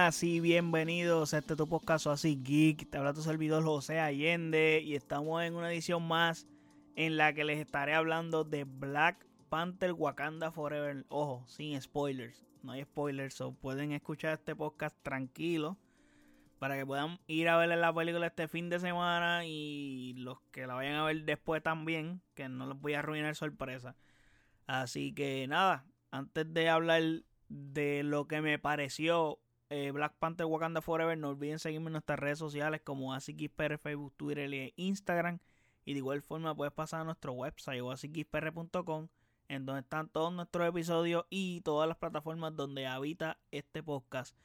buenas y bienvenidos a este tu podcast así geek. Te habla tu servidor José Allende y estamos en una edición más en la que les estaré hablando de Black Panther Wakanda Forever. Ojo, sin spoilers. No hay spoilers, o pueden escuchar este podcast tranquilo para que puedan ir a ver la película este fin de semana y los que la vayan a ver después también, que no les voy a arruinar sorpresa. Así que nada, antes de hablar de lo que me pareció eh, Black Panther Wakanda Forever, no olviden seguirme en nuestras redes sociales como AsiKisPR, Facebook, Twitter e Instagram. Y de igual forma puedes pasar a nuestro website o asikispr.com en donde están todos nuestros episodios y todas las plataformas donde habita este podcast.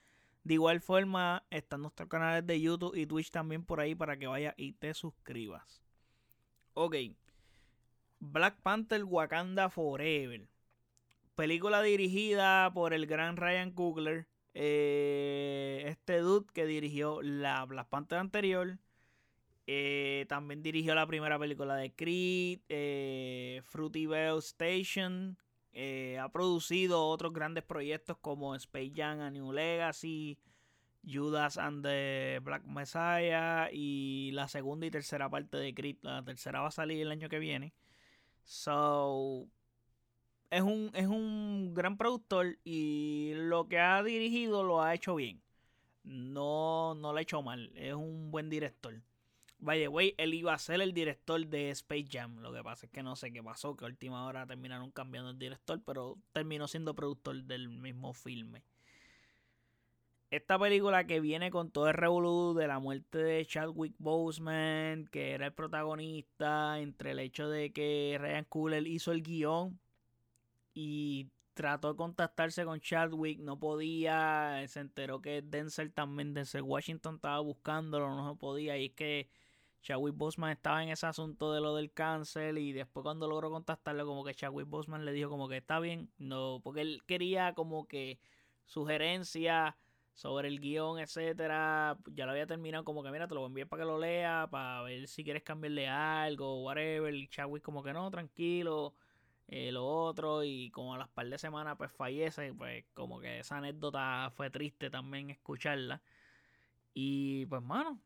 De igual forma están nuestros canales de YouTube y Twitch también por ahí para que vayas y te suscribas. Ok. Black Panther Wakanda Forever. Película dirigida por el gran Ryan Coogler. Eh, este dude que dirigió la Black Panther anterior. Eh, también dirigió la primera película de Creed. Eh, Fruity Bell Station. ha producido otros grandes proyectos como Space Jam A New Legacy. Judas and the Black Messiah. Y la segunda y tercera parte de Creed. La tercera va a salir el año que viene. So, es un, es un gran productor y lo que ha dirigido lo ha hecho bien. No, no lo ha hecho mal. Es un buen director. By the él iba a ser el director de Space Jam. Lo que pasa es que no sé qué pasó, que a última hora terminaron cambiando el director, pero terminó siendo productor del mismo filme. Esta película que viene con todo el revolú de la muerte de Chadwick Boseman, que era el protagonista, entre el hecho de que Ryan Coogler hizo el guion y trató de contactarse con Chadwick, no podía, se enteró que Denzel también, Denzel Washington estaba buscándolo, no podía, y es que Chadwick Boseman estaba en ese asunto de lo del cáncer y después cuando logró contactarlo como que Chadwick Boseman le dijo como que está bien, no, porque él quería como que sugerencia sobre el guion, etcétera, ya lo había terminado como que mira, te lo enviar para que lo lea, para ver si quieres cambiarle algo, whatever, y Chadwick como que no, tranquilo, eh, lo otro y como a las par de semanas pues fallece, pues como que esa anécdota fue triste también escucharla. Y pues mano,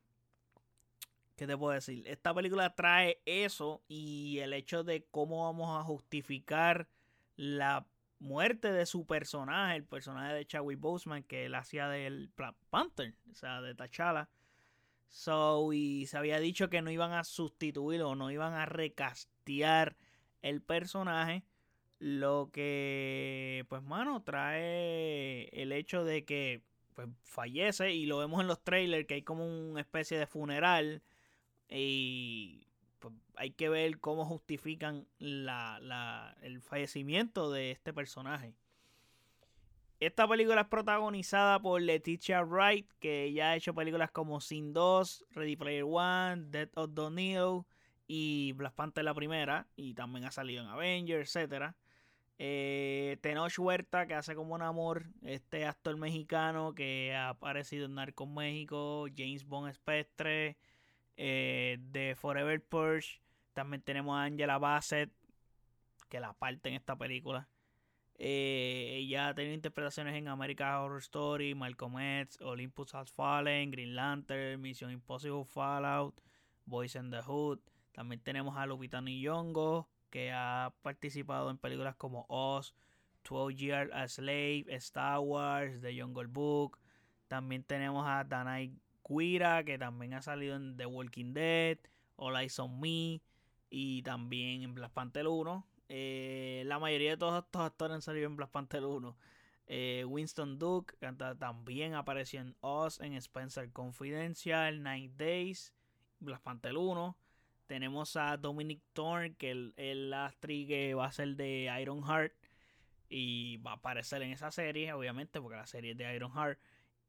¿qué te puedo decir? Esta película trae eso y el hecho de cómo vamos a justificar la muerte de su personaje, el personaje de Chadwick Boseman que él hacía del Panther, o sea, de T'Challa. So, y se había dicho que no iban a sustituirlo, no iban a recastear el personaje. Lo que, pues, mano, trae el hecho de que pues, fallece y lo vemos en los trailers que hay como una especie de funeral y pues, hay que ver cómo justifican la, el fallecimiento de este personaje. Esta película es protagonizada por Leticia Wright, que ya ha hecho películas como Sin 2, Ready Player One, Death of the Needle y Black Panther la primera, y también ha salido en Avengers, etc. Eh, Tenoch Huerta, que hace como un amor, este actor mexicano que ha aparecido en Narcos México, James Bond Spectre, eh, de Forever Purge. También tenemos a Angela Bassett, que la parte en esta película. Eh, ella ha tenido interpretaciones en American Horror Story, Malcolm X, Olympus Has Fallen, Green Lantern, Mission Impossible Fallout, Boys in the Hood. También tenemos a Lupita Nyong'o, que ha participado en películas como Oz, 12 Years a Slave, Star Wars, The Jungle Book. También tenemos a Danai Guira, que también ha salido en The Walking Dead, All Eyes on Me y también en Black Panther 1. Eh, la mayoría de todos estos actores han salido en Black Panther 1. Eh, Winston Duke también apareció en Oz, en Spencer Confidential, Night Days, Black Panther 1. Tenemos a Dominic Thorne, que es la actriz que va a ser de Iron Heart. Y va a aparecer en esa serie, obviamente, porque la serie es de Iron Heart.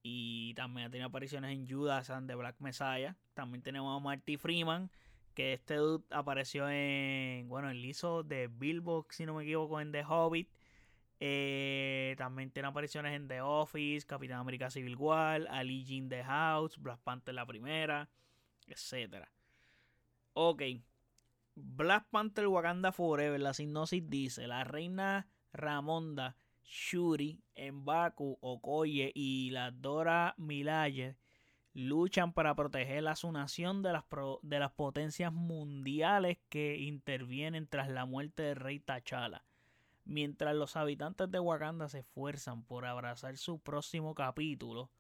Y también ha tenido apariciones en Judas and the Black Messiah. También tenemos a Marty Freeman, que este dude apareció en, bueno, el hizo de Bilbo, si no me equivoco, en The Hobbit. Eh, también tiene apariciones en The Office, Capitán América Civil War, Ali Jean The House, Black Panther la primera, etcétera. Ok. Black Panther Wakanda Forever, la sinopsis dice, la reina Ramonda Shuri, Mbaku, Okoye y la Dora Milaje luchan para proteger a su nación de las, de las potencias mundiales que intervienen tras la muerte del rey T'Challa. Mientras los habitantes de Wakanda se esfuerzan por abrazar su próximo capítulo,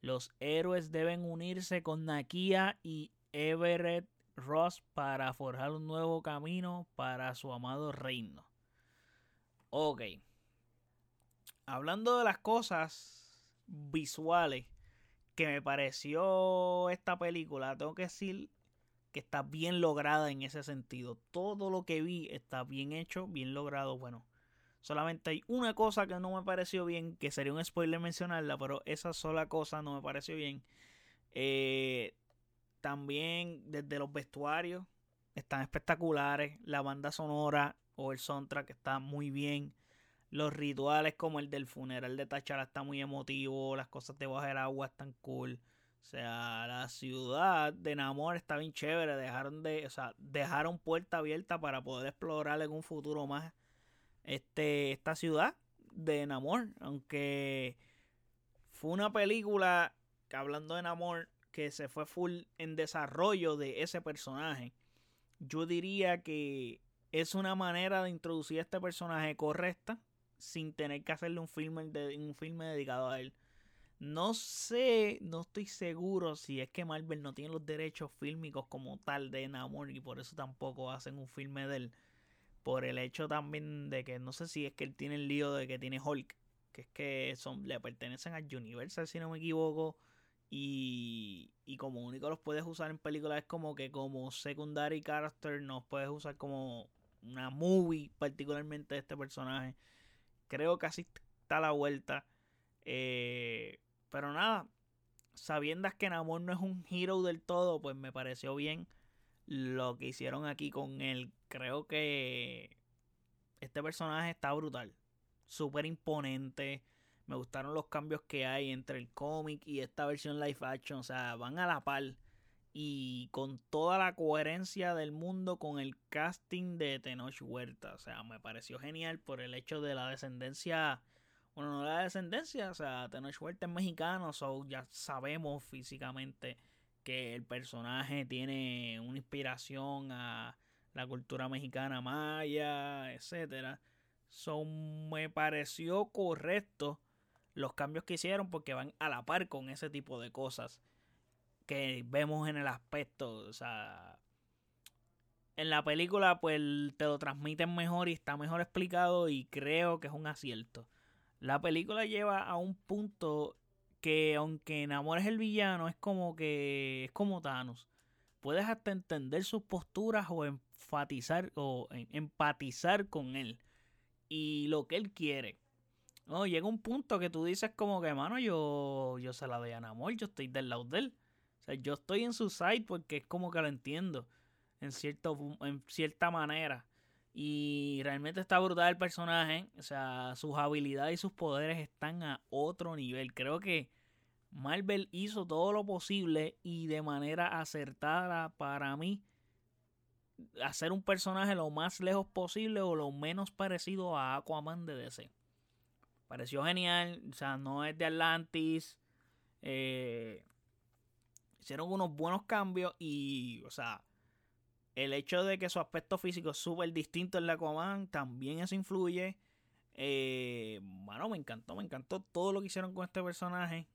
los héroes deben unirse con Nakia y Everett Ross para forjar un nuevo camino para su amado reino. Ok. Hablando de las cosas visuales que me pareció esta película, tengo que decir que está bien lograda en ese sentido. Todo lo que vi está bien hecho, bien logrado. Bueno, solamente hay una cosa que no me pareció bien, que sería un spoiler mencionarla, pero esa sola cosa no me pareció bien. Eh, también desde los vestuarios están espectaculares. La banda sonora o el soundtrack está muy bien. Los rituales como el del funeral de Tachara está muy emotivo. Las cosas debajo del agua están cool. O sea, la ciudad de Namor está bien chévere. Dejaron de, o sea, dejaron puerta abierta para poder explorar en un futuro más este, esta ciudad de Namor. Aunque fue una película que hablando de Namor que se fue full en desarrollo de ese personaje. Yo diría que es una manera de introducir a este personaje correcta sin tener que hacerle un filme, un filme dedicado a él. No sé, no estoy seguro si es que Marvel no tiene los derechos fílmicos como tal de Namor y por eso tampoco hacen un filme de él. Por el hecho también de que no sé si es que él tiene el lío de que tiene Hulk, que es que son, le pertenecen al Universal si no me equivoco. Y, y como único los puedes usar en películas es como que como secondary character no puedes usar como una movie particularmente de este personaje. Creo que así está la vuelta. Eh, pero nada, sabiendo que Namor no es un hero del todo, pues me pareció bien lo que hicieron aquí con él. Creo que este personaje está brutal. Súper imponente. Me gustaron los cambios que hay entre el cómic y esta versión live action. O sea, van a la par. Y con toda la coherencia del mundo con el casting de Tenoch Huerta. O sea, me pareció genial por el hecho de la descendencia. Bueno, no la descendencia. O sea, Tenoch Huerta es mexicano. So ya sabemos físicamente que el personaje tiene una inspiración a la cultura mexicana maya, etcétera. So me pareció correcto los cambios que hicieron porque van a la par con ese tipo de cosas que vemos en el aspecto, o sea, en la película pues te lo transmiten mejor y está mejor explicado y creo que es un acierto. La película lleva a un punto que aunque enamores el villano es como que es como Thanos. Puedes hasta entender sus posturas o enfatizar o empatizar con él y lo que él quiere. No, llega un punto que tú dices como que, mano, yo, yo se la doy a Namor, yo estoy del lado de él. O sea, yo estoy en su side porque es como que lo entiendo. En, cierto, en cierta manera. Y realmente está brutal el personaje. O sea, sus habilidades y sus poderes están a otro nivel. Creo que Marvel hizo todo lo posible y de manera acertada para mí hacer un personaje lo más lejos posible o lo menos parecido a Aquaman de DC pareció genial. O sea, no es de Atlantis. Eh, hicieron unos buenos cambios y, o sea, el hecho de que su aspecto físico es súper distinto en la Aquaman, también eso influye. Eh, bueno, me encantó, me encantó todo lo que hicieron con este personaje.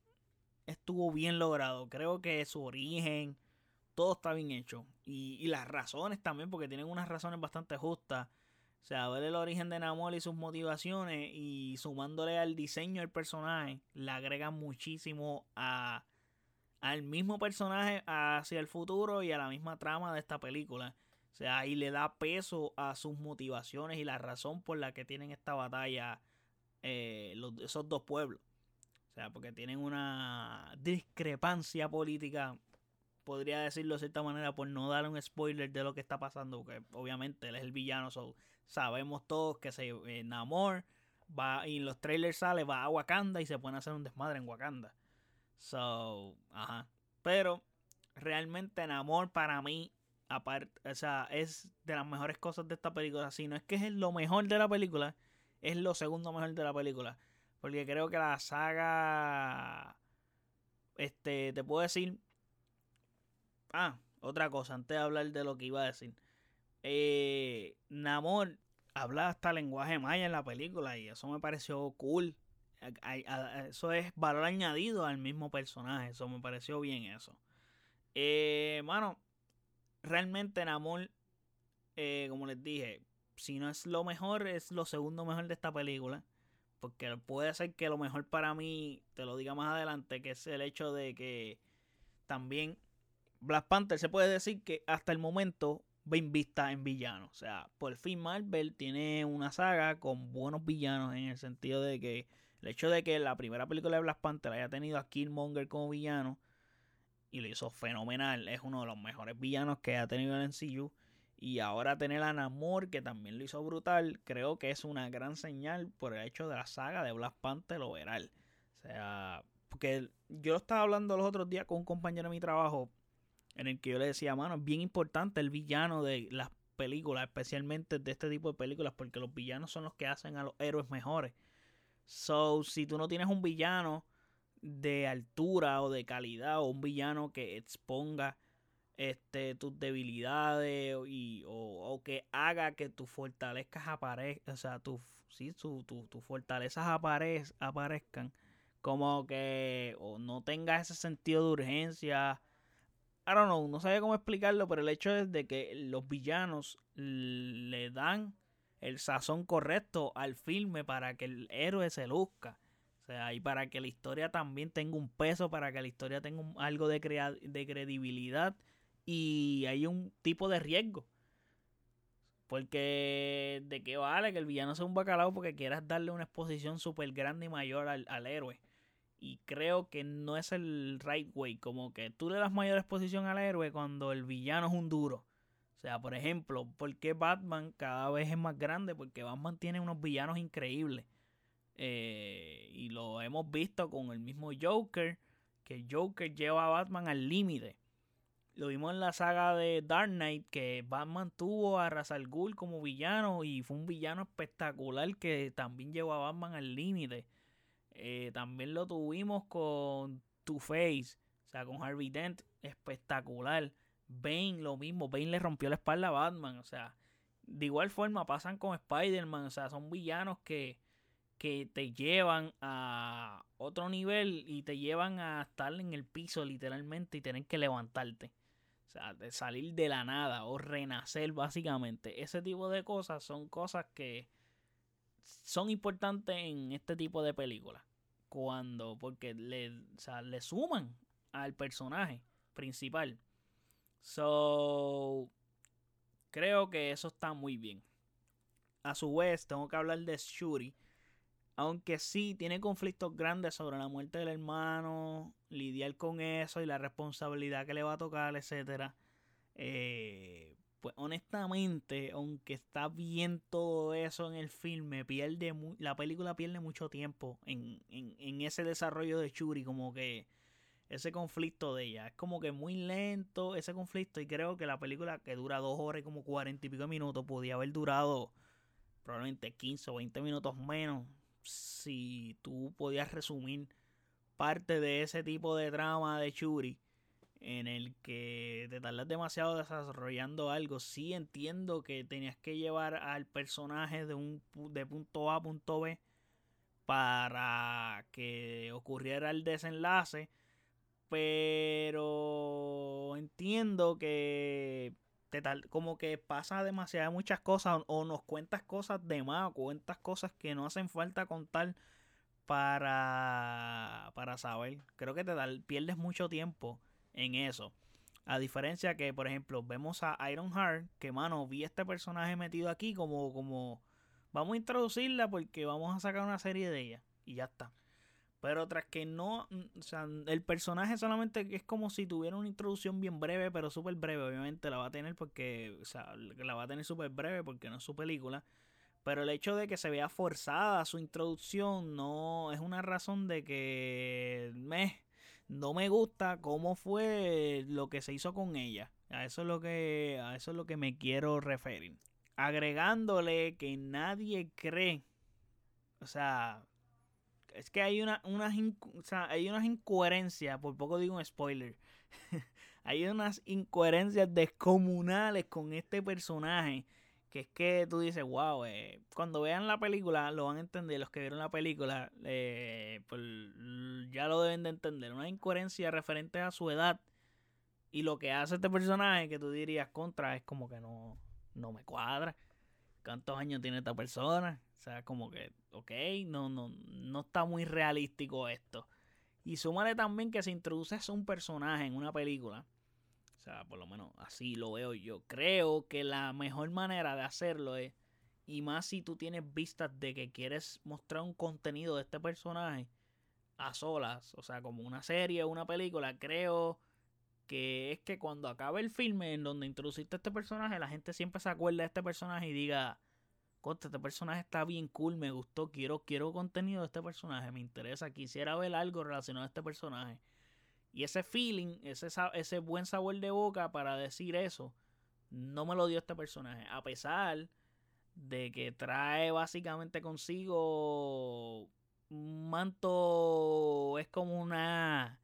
Estuvo bien logrado. Creo que su origen, todo está bien hecho. Y, y las razones también, porque tienen unas razones bastante justas. O sea, ver el origen de Namor y sus motivaciones y sumándole al diseño del personaje, le agrega muchísimo a, al mismo personaje hacia el futuro y a la misma trama de esta película. O sea, ahí le da peso a sus motivaciones y la razón por la que tienen esta batalla eh, esos dos pueblos. O sea, porque tienen una discrepancia política, podría decirlo de cierta manera, por no dar un spoiler de lo que está pasando, porque obviamente él es el villano, so, Sabemos todos que se enamora va y los trailers sale, va a Wakanda y se pueden hacer un desmadre en Wakanda. So, ajá. Pero realmente Namor para mí aparte, o sea, es de las mejores cosas de esta película. Si no es que es lo mejor de la película, es lo segundo mejor de la película. Porque creo que la saga. Este, te puedo decir. Ah, otra cosa, antes de hablar de lo que iba a decir. Eh, Namor habla hasta lenguaje maya en la película y eso me pareció cool. Eso es valor añadido al mismo personaje. Eso me pareció bien eso. Eh, mano, realmente Namor, eh, como les dije, si no es lo mejor, es lo segundo mejor de esta película. Porque puede ser que lo mejor para mí, te lo diga más adelante, que es el hecho de que también Black Panther se puede decir que hasta el momento va invista en villanos. O sea, por fin Marvel tiene una saga con buenos villanos en el sentido de que el hecho de que la primera película de Black Panther haya tenido a Killmonger como villano y lo hizo fenomenal, es uno de los mejores villanos que ha tenido el MCU. Y ahora tener a Namor, que también lo hizo brutal, creo que es una gran señal por el hecho de la saga de Black Panther overall. O sea, porque yo estaba hablando los otros días con un compañero de mi trabajo en el que yo le decía, mano, es bien importante el villano de las películas, especialmente de este tipo de películas, porque los villanos son los que hacen a los héroes mejores. So, si tú no tienes un villano de altura o de calidad, o un villano que exponga este, tus debilidades y, o, que haga que tus fortalezas aparezcan, o sea, tus sí, tu, tu, fortalezas aparezcan, como que o no tenga ese sentido de urgencia I don't know, no sabía cómo explicarlo, pero el hecho es de que los villanos le dan el sazón correcto al filme para que el héroe se luzca. O sea, y para que la historia también tenga un peso, para que la historia tenga algo de, de credibilidad y hay un tipo de riesgo. Porque de qué vale que el villano sea un bacalao porque quieras darle una exposición súper grande y mayor al héroe. Y creo que no es el right way. Como que tú le das mayor exposición al héroe cuando el villano es un duro. O sea, por ejemplo, ¿por qué Batman cada vez es más grande? Porque Batman tiene unos villanos increíbles. Eh, y lo hemos visto con el mismo Joker. Que Joker lleva a Batman al límite. Lo vimos en la saga de Dark Knight. Que Batman tuvo a Ra's al como villano. Y fue un villano espectacular que también llevó a Batman al límite. Eh, también lo tuvimos con Two Face, o sea, con Harvey Dent, espectacular. Bane, lo mismo, Bane le rompió la espalda a Batman, o sea, de igual forma pasan con Spider-Man, o sea, son villanos que, que te llevan a otro nivel y te llevan a estar en el piso literalmente y tener que levantarte. O sea, salir de la nada o renacer básicamente. Ese tipo de cosas son cosas que son importantes en este tipo de películas. Cuando, porque le, le suman al personaje principal. So, creo que eso está muy bien. A su vez, tengo que hablar de Shuri. Aunque sí tiene conflictos grandes sobre la muerte del hermano, lidiar con eso y la responsabilidad que le va a tocar, etcétera. Eh, pues honestamente, aunque está bien todo eso en el filme, pierde la película pierde mucho tiempo en, en, ese desarrollo de Churi, como que ese conflicto de ella. Es como que muy lento ese conflicto y creo que la película que dura dos horas y como cuarenta y pico minutos podía haber durado probablemente 15 o 20 minutos menos si tú podías resumir parte de ese tipo de trama de Churi en el que te tardas demasiado desarrollando algo. Sí entiendo que tenías que llevar al personaje de un de punto A a punto B para que ocurriera el desenlace, pero entiendo que te tal, como que pasa demasiadas muchas cosas o nos cuentas cosas de más cuentas cosas que no hacen falta contar para para saber. Creo que te pierdes mucho tiempo en eso. A diferencia que, por ejemplo, vemos a Ironheart, que mano, vi este personaje metido aquí como, como, vamos a introducirla porque vamos a sacar una serie de ella. Y ya está. Pero tras que no, o sea, el personaje solamente es como si tuviera una introducción bien breve, pero súper breve. Obviamente la va a tener porque, o sea, la va a tener súper breve porque no es su película. Pero el hecho de que se vea forzada su introducción no es una razón de que me no me gusta cómo fue lo que se hizo con ella. A eso es lo que, a eso es lo que me quiero referir. Agregándole que nadie cree O sea, es que hay una, unas, hay unas incoherencias, por poco digo un spoiler. hay unas incoherencias descomunales con este personaje. Que es que tú dices, wow, eh, cuando vean la película lo van a entender. Los que vieron la película, eh, pues, ya lo deben de entender. Una incoherencia referente a su edad y lo que hace este personaje que tú dirías contra es como que no, no me cuadra. ¿Cuántos años tiene esta persona? O sea, como que, ok, no, no, no está muy realístico esto. Y súmale también que se introduce un personaje en una película. Sea, por lo menos así lo veo yo. Creo que la mejor manera de hacerlo es, y más si tú tienes vistas de que quieres mostrar un contenido de este personaje a solas, o sea, como una serie o una película, creo que es que cuando acabe el filme en donde introduciste este personaje, la gente siempre se acuerda de este personaje y diga, contra, este personaje está bien cool, me gustó, quiero, quiero contenido de este personaje, me interesa, quisiera ver algo relacionado a este personaje. Y ese feeling, ese, ese buen sabor de boca para decir eso, no me lo dio este personaje. A pesar de que trae básicamente consigo un manto, es como una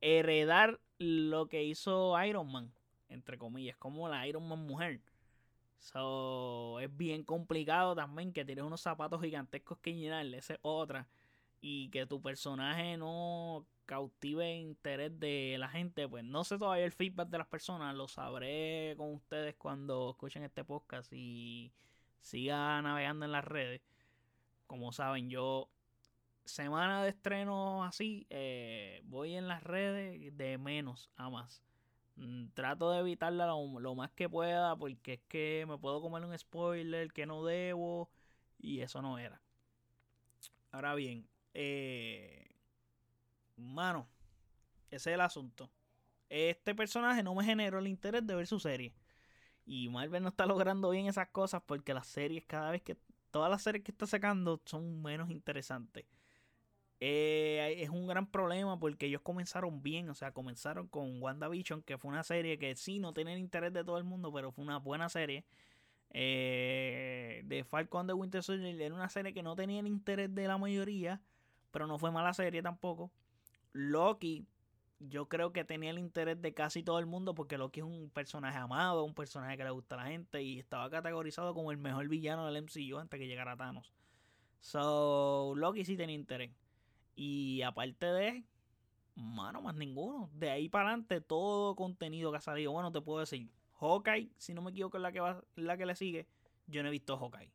heredar lo que hizo Iron Man, entre comillas, como la Iron Man mujer. So, es bien complicado también que tienes unos zapatos gigantescos que llenarle, esa es otra. Y que tu personaje no cautive interés de la gente, pues no sé todavía el feedback de las personas, lo sabré con ustedes cuando escuchen este podcast y siga navegando en las redes. Como saben, yo semana de estreno así, eh, voy en las redes de menos a más. Mm, trato de evitarla lo, más que pueda porque es que me puedo comer un spoiler que no debo y eso no era. Ahora bien, eh, mano, ese es el asunto. Este personaje no me generó el interés de ver su serie. Y Marvel no está logrando bien esas cosas porque las series cada vez que... Todas las series que está sacando son menos interesantes. Eh, es un gran problema porque ellos comenzaron bien, o sea, comenzaron con WandaVision, que fue una serie que sí no tenía el interés de todo el mundo, pero fue una buena serie. Eh, de Falcon de Winter Soldier era una serie que no tenía el interés de la mayoría, pero no fue mala serie tampoco. Loki, yo creo que tenía el interés de casi todo el mundo porque Loki es un personaje amado, un personaje que le gusta a la gente y estaba categorizado como el mejor villano del MCU antes que llegara Thanos. So, Loki sí tenía interés. Y aparte de, mano, más ninguno. De ahí para adelante, todo contenido que ha salido. Bueno, te puedo decir, Hawkeye, si no me equivoco, es la que, va, la que le sigue. Yo no he visto Hawkeye.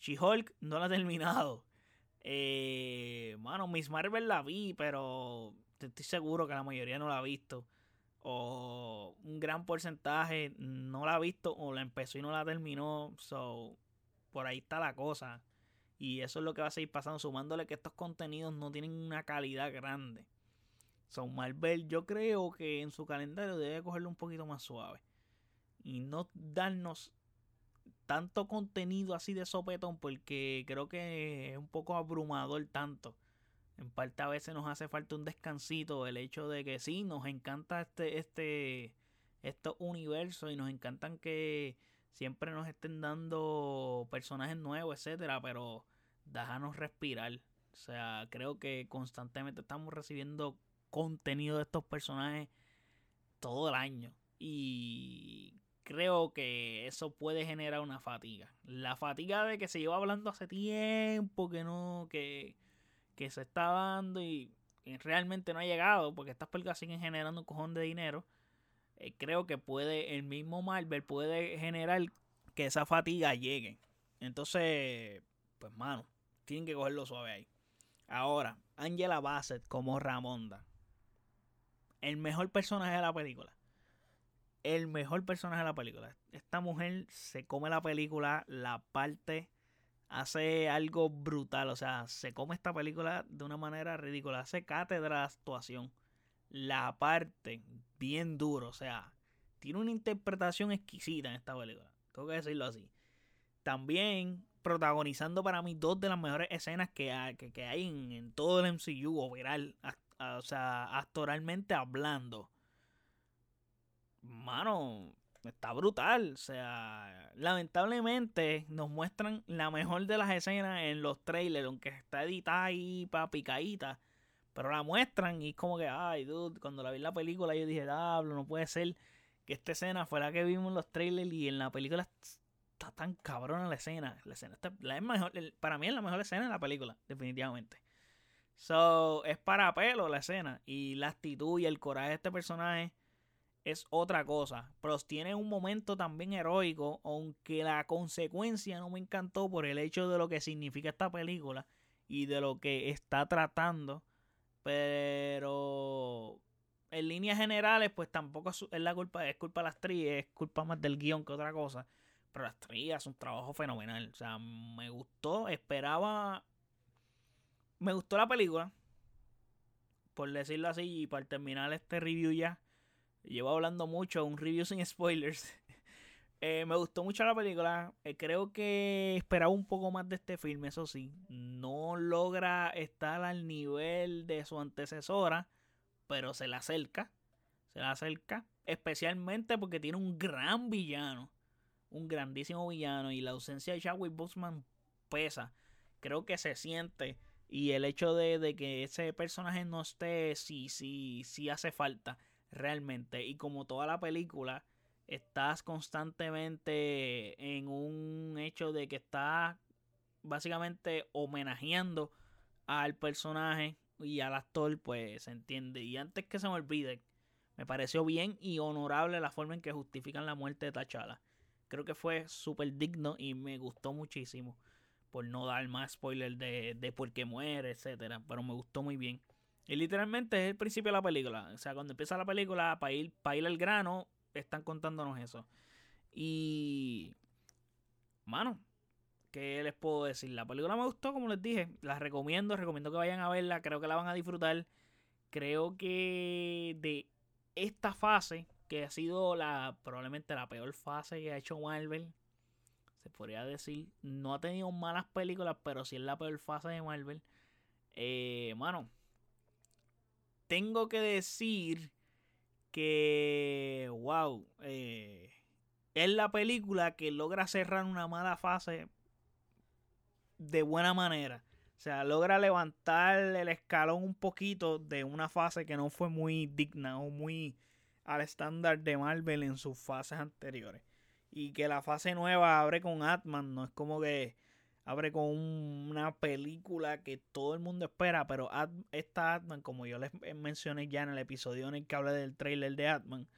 She-Hulk no la he terminado. Eh, mano, Miss Marvel la vi, pero estoy seguro que la mayoría no la ha visto. O un gran porcentaje no la ha visto o la empezó y no la terminó. So, por ahí está la cosa. Y eso es lo que va a seguir pasando, sumándole que estos contenidos no tienen una calidad grande. Son Marvel, yo creo que en su calendario debe cogerlo un poquito más suave. Y no darnos tanto contenido así de sopetón, porque creo que es un poco abrumador tanto. En parte a veces nos hace falta un descansito. El hecho de que sí, nos encanta este, este, estos universos y nos encantan que siempre nos estén dando personajes nuevos, etcétera, pero déjanos respirar. O sea, creo que constantemente estamos recibiendo contenido de estos personajes todo el año. Y creo que eso puede generar una fatiga. La fatiga de que se lleva hablando hace tiempo, que no, que, que se está dando y, realmente no ha llegado, porque estas películas siguen generando un cojón de dinero. Eh, creo que puede, el mismo Marvel puede generar que esa fatiga llegue. Entonces, pues mano, tienen que cogerlo suave ahí. Ahora, Angela Bassett como Ramonda. El mejor personaje de la película. El mejor personaje de la película. Esta mujer se come la película, la parte, hace algo brutal. O sea, se come esta película de una manera ridícula. Hace cátedra de actuación. La parte, bien duro. O sea, tiene una interpretación exquisita en esta película. Tengo que decirlo así. También protagonizando para mí dos de las mejores escenas que hay, que, hay en, todo el MCU, o sea, actoralmente hablando. Mano, está brutal. O sea, lamentablemente nos muestran la mejor de las escenas en los trailers, aunque está editada ahí para picadita. Pero la muestran y es como que, ay, dude, cuando la vi en la película yo dije, diablo, no puede ser que esta escena fue la que vimos en los trailers y en la película está tan cabrona la escena. La escena está, la es mejor, para mí es la mejor escena de la película, definitivamente. So, es para pelo la escena y la actitud y el coraje de este personaje es otra cosa. Pero tiene un momento también heroico, aunque la consecuencia no me encantó por el hecho de lo que significa esta película y de lo que está tratando. Pero en líneas generales, pues tampoco es la culpa, es culpa de las actriz, es culpa más del guion que otra cosa. Pero las actriz hace un trabajo fenomenal. O sea, me gustó, esperaba. Me gustó la película. Por decirlo así, y para terminar este review ya. Llevo hablando mucho, un review sin spoilers. Eh, me gustó mucho la película. Eh, creo que esperaba un poco más de este filme, eso sí. No logra estar al nivel de su antecesora, pero se le acerca. Se le acerca. Especialmente porque tiene un gran villano. Un grandísimo villano. Y la ausencia de Chadwick Boseman pesa. Creo que se siente. Y el hecho de, de que ese personaje no esté, sí, sí, sí hace falta realmente. Y como toda la película, estás constantemente en un hecho de que estás básicamente homenajeando al personaje y al actor, pues se entiende. Y antes que se me olvide, me pareció bien y honorable la forma en que justifican la muerte de T'Challa. Creo que fue súper digno y me gustó muchísimo. Por no dar más spoiler de, de por qué muere, etcétera. Pero me gustó muy bien. Literalmente es el principio de la película. O sea, cuando empieza la película, para ir, para ir al grano, están contándonos eso. Y. Mano, ¿qué les puedo decir? La película me gustó, como les dije. La recomiendo, recomiendo que vayan a verla. Creo que la van a disfrutar. Creo que de esta fase, que ha sido la probablemente la peor fase que ha hecho Marvel, se podría decir. No ha tenido malas películas, pero sí es la peor fase de Marvel. Eh, mano, tengo que decir que, wow, eh, es la película que logra cerrar una mala fase de buena manera. O sea, logra levantar el escalón un poquito de una fase que no fue muy digna o muy al estándar de Marvel en sus fases anteriores. Y que la fase nueva abre con Atman, no es como que abre con una película que todo el mundo espera, pero esta Atman, como yo les mencioné ya en el episodio en el que hablé del trailer de Atman,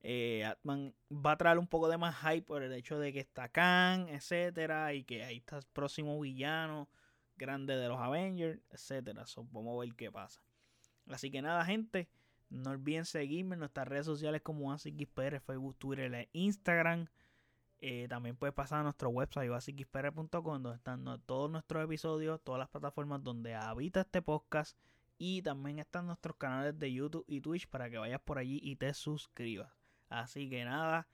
eh, Atman va a traer un poco de más hype por el hecho de que está Khan, etcétera, y que ahí está el próximo villano grande de los Avengers, etcétera. vamos a ver qué pasa. Así que nada, gente, no olviden seguirme en nuestras redes sociales como AsiXPR, Facebook, Twitter e Instagram. Eh, también puedes pasar a nuestro website basicxpr.com donde están todos nuestros episodios, todas las plataformas donde habita este podcast y también están nuestros canales de YouTube y Twitch para que vayas por allí y te suscribas. Así que nada,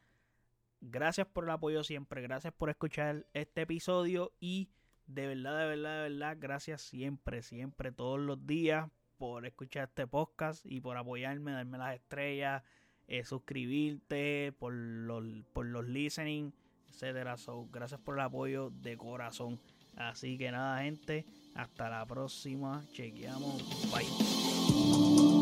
gracias por el apoyo siempre, gracias por escuchar este episodio y de verdad, de verdad, de verdad, gracias siempre, siempre, todos los días por escuchar este podcast y por apoyarme, darme las estrellas eh, suscribirte, por los, por los listening, etcétera. gracias por el apoyo de corazón. Así que nada, gente, hasta la próxima. Chequeamos. Bye.